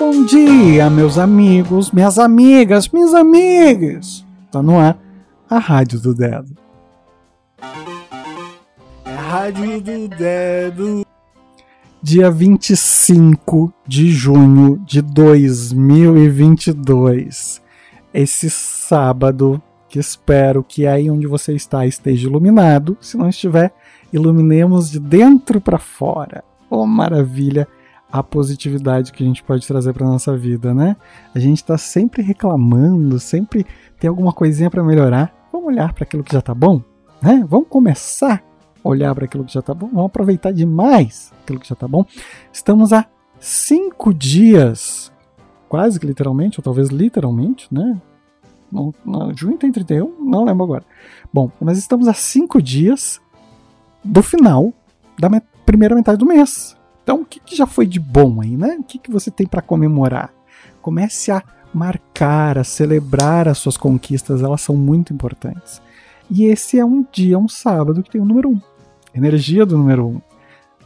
Bom dia, meus amigos, minhas amigas, minhas amigas. Tá no ar a Rádio do Dedo. É a Rádio do Dedo. Dia 25 de junho de 2022. Esse sábado, que espero que aí onde você está esteja iluminado. Se não estiver, iluminemos de dentro para fora. Oh, maravilha! A positividade que a gente pode trazer para nossa vida, né? A gente está sempre reclamando, sempre tem alguma coisinha para melhorar. Vamos olhar para aquilo que já está bom, né? Vamos começar a olhar para aquilo que já está bom. Vamos aproveitar demais aquilo que já está bom. Estamos há cinco dias, quase que literalmente, ou talvez literalmente, né? No, no, junho tem 31, não lembro agora. Bom, mas estamos há cinco dias do final da met primeira metade do mês. Então, o que, que já foi de bom aí, né? O que, que você tem para comemorar? Comece a marcar, a celebrar as suas conquistas, elas são muito importantes. E esse é um dia, um sábado, que tem o número 1. Um. Energia do número 1. Um.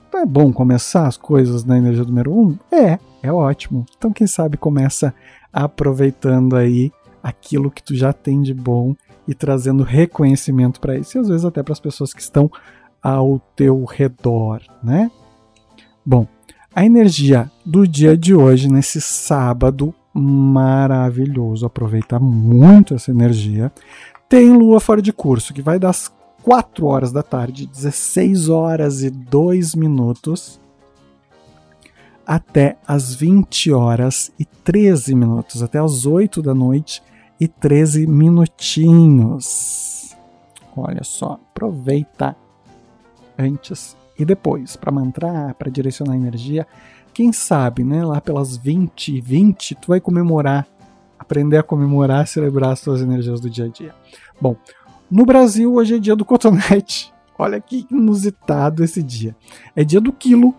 Então é bom começar as coisas na energia do número 1? Um? É, é ótimo. Então quem sabe começa aproveitando aí aquilo que tu já tem de bom e trazendo reconhecimento para isso, e às vezes até para as pessoas que estão ao teu redor, né? Bom, a energia do dia de hoje, nesse sábado maravilhoso, aproveita muito essa energia. Tem lua fora de curso, que vai das 4 horas da tarde, 16 horas e 2 minutos, até as 20 horas e 13 minutos, até as 8 da noite e 13 minutinhos. Olha só, aproveita antes e depois, para mantrar, para direcionar energia, quem sabe, né, lá pelas 20, 20, tu vai comemorar, aprender a comemorar, celebrar as tuas energias do dia a dia. Bom, no Brasil hoje é dia do cotonete. Olha que inusitado esse dia. É dia do quilo,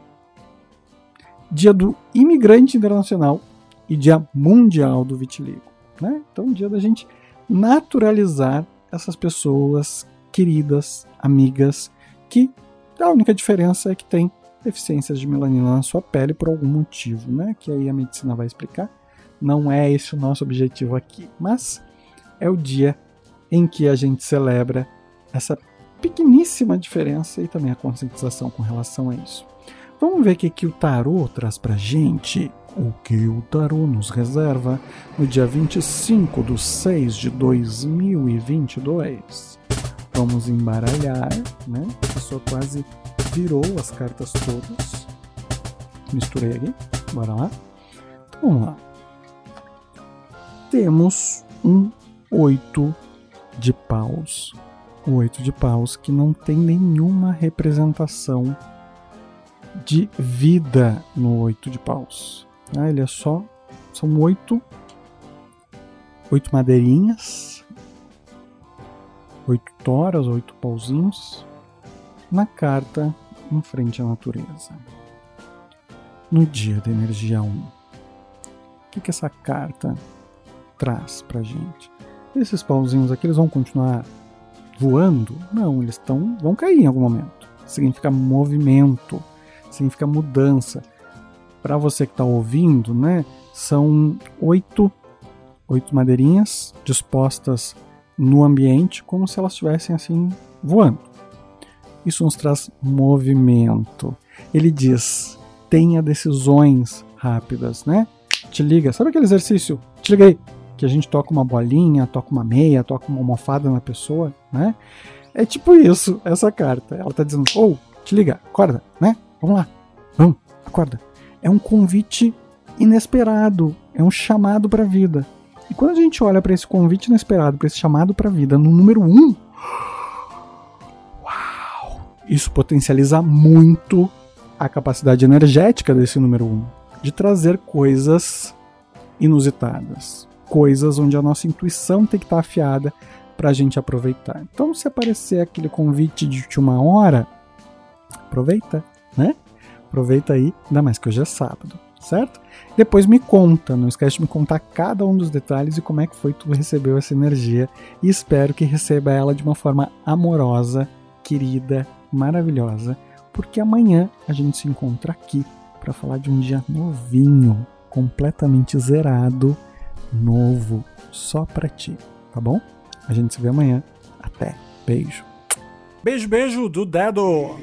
dia do imigrante internacional e dia mundial do vitiligo. Né? Então, dia da gente naturalizar essas pessoas queridas, amigas, que a única diferença é que tem deficiências de melanina na sua pele por algum motivo, né? Que aí a medicina vai explicar. Não é esse o nosso objetivo aqui, mas é o dia em que a gente celebra essa pequeníssima diferença e também a conscientização com relação a isso. Vamos ver o que, que o tarô traz pra gente. O que o tarô nos reserva no dia 25 de 6 de 2022. Vamos embaralhar, né? A pessoa quase virou as cartas todas. Misturei aqui. Bora lá. Então, vamos lá. Temos um oito de paus. O oito de paus que não tem nenhuma representação de vida no oito de paus. Ah, ele é só. São oito. Oito madeirinhas oito toras, oito pauzinhos, na carta em frente à natureza. No dia da energia 1, o que, que essa carta traz pra gente? Esses pauzinhos aqui eles vão continuar voando? Não, eles tão, vão cair em algum momento. Significa movimento, significa mudança. Para você que está ouvindo, né, são oito, oito madeirinhas dispostas no ambiente como se elas estivessem assim voando. Isso nos traz movimento. Ele diz: tenha decisões rápidas, né? Te liga. Sabe aquele exercício? Te liga aí. Que a gente toca uma bolinha, toca uma meia, toca uma almofada na pessoa, né? É tipo isso, essa carta. Ela tá dizendo: ou, oh, te liga, acorda, né? Vamos lá, vamos, acorda. É um convite inesperado, é um chamado para a vida. E quando a gente olha para esse convite inesperado, para esse chamado para a vida no número 1, um, uau, isso potencializa muito a capacidade energética desse número 1 um, de trazer coisas inusitadas, coisas onde a nossa intuição tem que estar tá afiada para a gente aproveitar. Então, se aparecer aquele convite de uma hora, aproveita, né? Aproveita aí, ainda mais que hoje é sábado certo? Depois me conta, não esquece de me contar cada um dos detalhes e como é que foi que tu recebeu essa energia e espero que receba ela de uma forma amorosa, querida, maravilhosa, porque amanhã a gente se encontra aqui para falar de um dia novinho, completamente zerado, novo, só pra ti, tá bom? A gente se vê amanhã. Até. Beijo. Beijo, beijo do dedo.